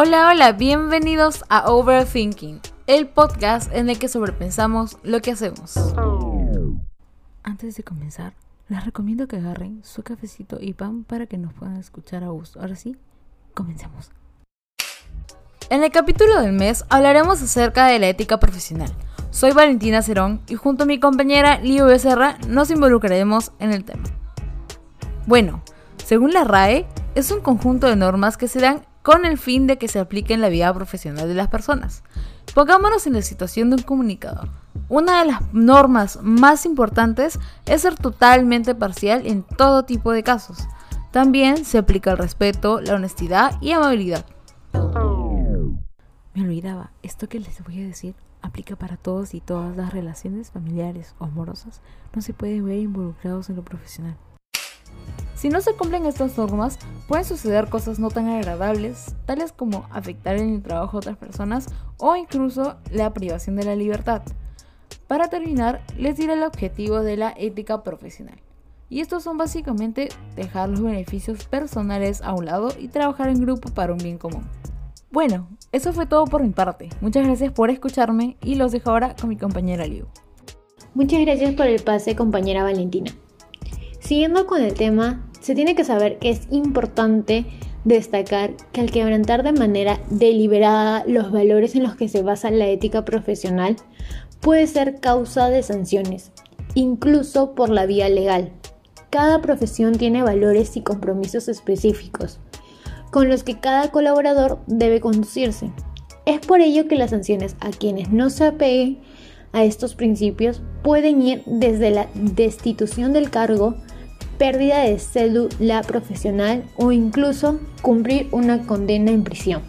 Hola, hola, bienvenidos a Overthinking, el podcast en el que sobrepensamos lo que hacemos. Antes de comenzar, les recomiendo que agarren su cafecito y pan para que nos puedan escuchar a gusto. Ahora sí, comencemos. En el capítulo del mes hablaremos acerca de la ética profesional. Soy Valentina Cerón y junto a mi compañera Lío Becerra nos involucraremos en el tema. Bueno, según la RAE, es un conjunto de normas que se dan con el fin de que se aplique en la vida profesional de las personas. Pongámonos en la situación de un comunicador. Una de las normas más importantes es ser totalmente parcial en todo tipo de casos. También se aplica el respeto, la honestidad y amabilidad. Me olvidaba, esto que les voy a decir aplica para todos y todas las relaciones familiares o amorosas. No se pueden ver involucrados en lo profesional. Si no se cumplen estas normas, pueden suceder cosas no tan agradables, tales como afectar en el trabajo a otras personas o incluso la privación de la libertad. Para terminar, les diré el objetivo de la ética profesional. Y estos son básicamente dejar los beneficios personales a un lado y trabajar en grupo para un bien común. Bueno, eso fue todo por mi parte. Muchas gracias por escucharme y los dejo ahora con mi compañera Liu. Muchas gracias por el pase, compañera Valentina. Siguiendo con el tema, se tiene que saber que es importante destacar que al quebrantar de manera deliberada los valores en los que se basa la ética profesional puede ser causa de sanciones, incluso por la vía legal. Cada profesión tiene valores y compromisos específicos, con los que cada colaborador debe conducirse. Es por ello que las sanciones a quienes no se apeguen a estos principios pueden ir desde la destitución del cargo, pérdida de cédula profesional o incluso cumplir una condena en prisión.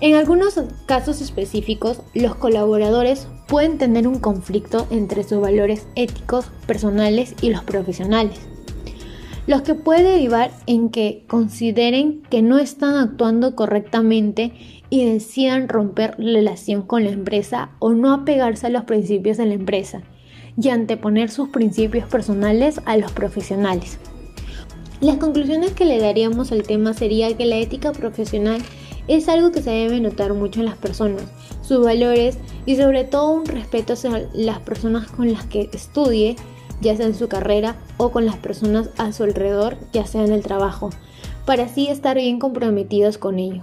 En algunos casos específicos, los colaboradores pueden tener un conflicto entre sus valores éticos, personales y los profesionales, los que puede derivar en que consideren que no están actuando correctamente y decidan romper relación con la empresa o no apegarse a los principios de la empresa y anteponer sus principios personales a los profesionales. Las conclusiones que le daríamos al tema sería que la ética profesional es algo que se debe notar mucho en las personas, sus valores y sobre todo un respeto hacia las personas con las que estudie, ya sea en su carrera o con las personas a su alrededor, ya sea en el trabajo, para así estar bien comprometidos con ello.